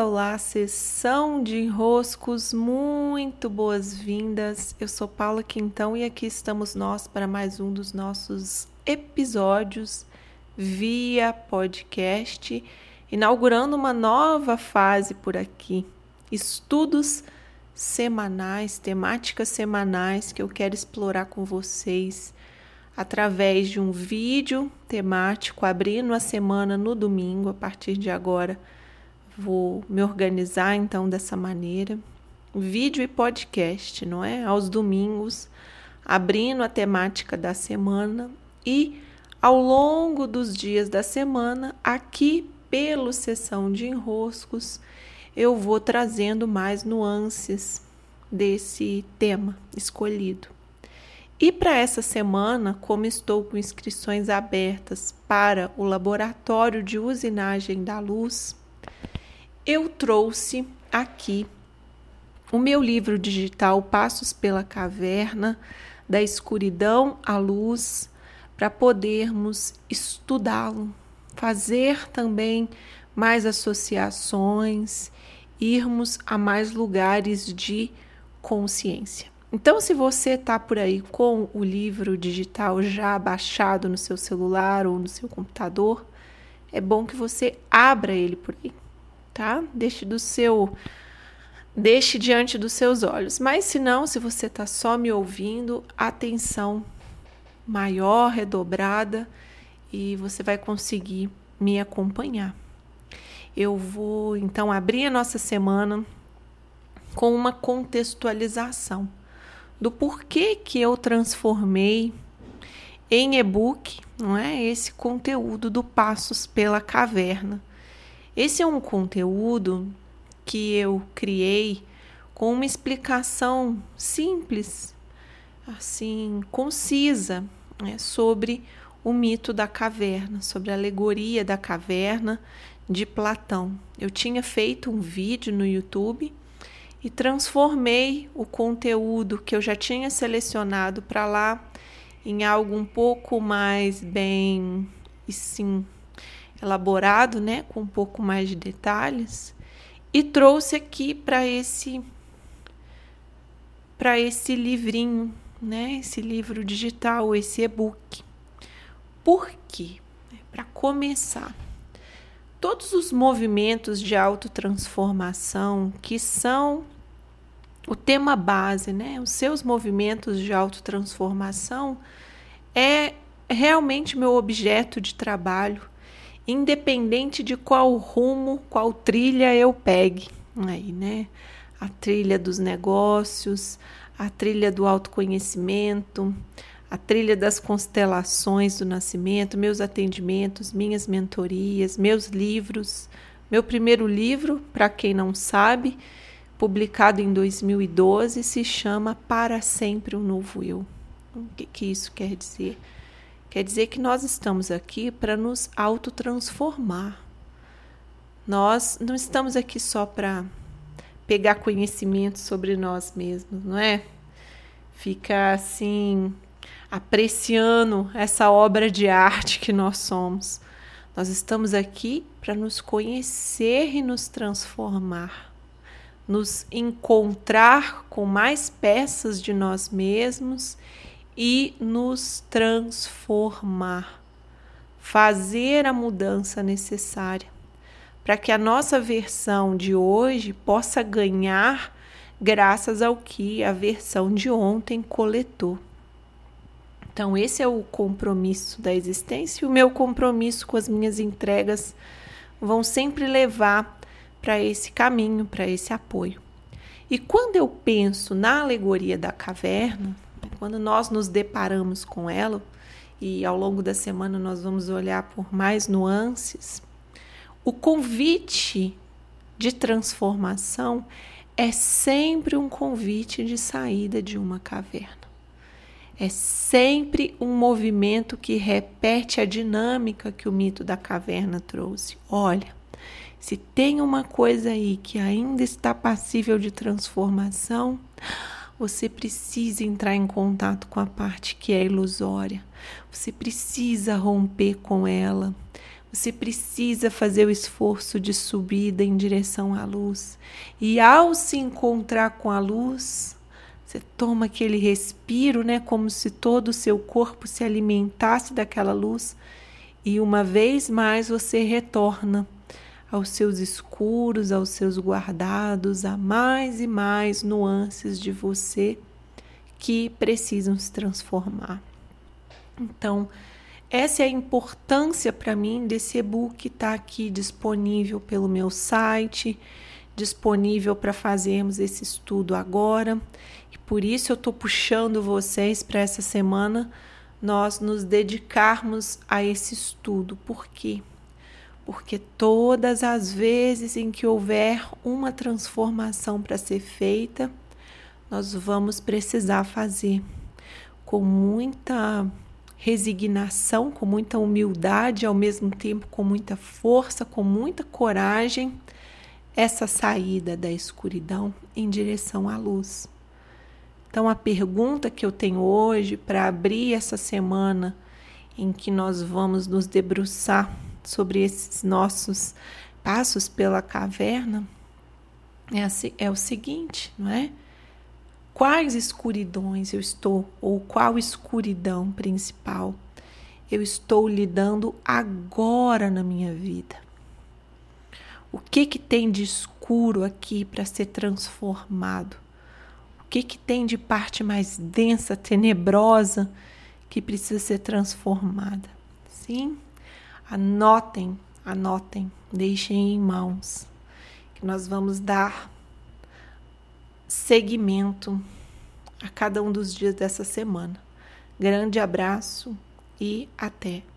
Olá, olá, sessão de enroscos, muito boas-vindas. Eu sou Paula Quintão e aqui estamos nós para mais um dos nossos episódios via podcast, inaugurando uma nova fase por aqui. Estudos semanais, temáticas semanais que eu quero explorar com vocês através de um vídeo temático abrindo a semana no domingo a partir de agora Vou me organizar então dessa maneira. Vídeo e podcast, não é? Aos domingos, abrindo a temática da semana e ao longo dos dias da semana, aqui pelo sessão de enroscos, eu vou trazendo mais nuances desse tema escolhido. E para essa semana, como estou com inscrições abertas para o laboratório de usinagem da luz, eu trouxe aqui o meu livro digital Passos pela Caverna, da escuridão à luz, para podermos estudá-lo, fazer também mais associações, irmos a mais lugares de consciência. Então, se você está por aí com o livro digital já baixado no seu celular ou no seu computador, é bom que você abra ele por aí tá? Deixe do seu deixe diante dos seus olhos. Mas se não, se você está só me ouvindo, atenção maior, redobrada, e você vai conseguir me acompanhar. Eu vou então abrir a nossa semana com uma contextualização do porquê que eu transformei em e-book, não é, esse conteúdo do Passos pela Caverna esse é um conteúdo que eu criei com uma explicação simples, assim, concisa, né, sobre o mito da caverna, sobre a alegoria da caverna de Platão. Eu tinha feito um vídeo no YouTube e transformei o conteúdo que eu já tinha selecionado para lá em algo um pouco mais bem, sim, elaborado, né, com um pouco mais de detalhes, e trouxe aqui para esse para esse livrinho, né, esse livro digital, esse e-book. Por quê? Para começar, todos os movimentos de autotransformação que são o tema base, né? Os seus movimentos de autotransformação é realmente meu objeto de trabalho independente de qual rumo, qual trilha eu pegue. Aí, né? A trilha dos negócios, a trilha do autoconhecimento, a trilha das constelações do nascimento, meus atendimentos, minhas mentorias, meus livros. Meu primeiro livro, para quem não sabe, publicado em 2012, se chama Para Sempre um Novo Eu. O que, que isso quer dizer? Quer dizer que nós estamos aqui para nos autotransformar. Nós não estamos aqui só para pegar conhecimento sobre nós mesmos, não é? Ficar assim apreciando essa obra de arte que nós somos. Nós estamos aqui para nos conhecer e nos transformar, nos encontrar com mais peças de nós mesmos e nos transformar, fazer a mudança necessária para que a nossa versão de hoje possa ganhar graças ao que a versão de ontem coletou. Então, esse é o compromisso da existência e o meu compromisso com as minhas entregas vão sempre levar para esse caminho, para esse apoio. E quando eu penso na alegoria da caverna, quando nós nos deparamos com ela, e ao longo da semana nós vamos olhar por mais nuances, o convite de transformação é sempre um convite de saída de uma caverna. É sempre um movimento que repete a dinâmica que o mito da caverna trouxe. Olha, se tem uma coisa aí que ainda está passível de transformação, você precisa entrar em contato com a parte que é ilusória. Você precisa romper com ela. Você precisa fazer o esforço de subida em direção à luz. E ao se encontrar com a luz, você toma aquele respiro, né, como se todo o seu corpo se alimentasse daquela luz, e uma vez mais você retorna aos seus escuros, aos seus guardados, a mais e mais nuances de você que precisam se transformar. Então, essa é a importância para mim desse e-book que está aqui disponível pelo meu site, disponível para fazermos esse estudo agora. E por isso eu estou puxando vocês para essa semana nós nos dedicarmos a esse estudo. Por quê? Porque todas as vezes em que houver uma transformação para ser feita, nós vamos precisar fazer com muita resignação, com muita humildade, ao mesmo tempo com muita força, com muita coragem, essa saída da escuridão em direção à luz. Então, a pergunta que eu tenho hoje para abrir essa semana em que nós vamos nos debruçar sobre esses nossos passos pela caverna é, é o seguinte, não é? quais escuridões eu estou, ou qual escuridão principal eu estou lidando agora na minha vida. O que que tem de escuro aqui para ser transformado? O que que tem de parte mais densa, tenebrosa que precisa ser transformada? Sim? Anotem, anotem, deixem em mãos que nós vamos dar seguimento a cada um dos dias dessa semana. Grande abraço e até!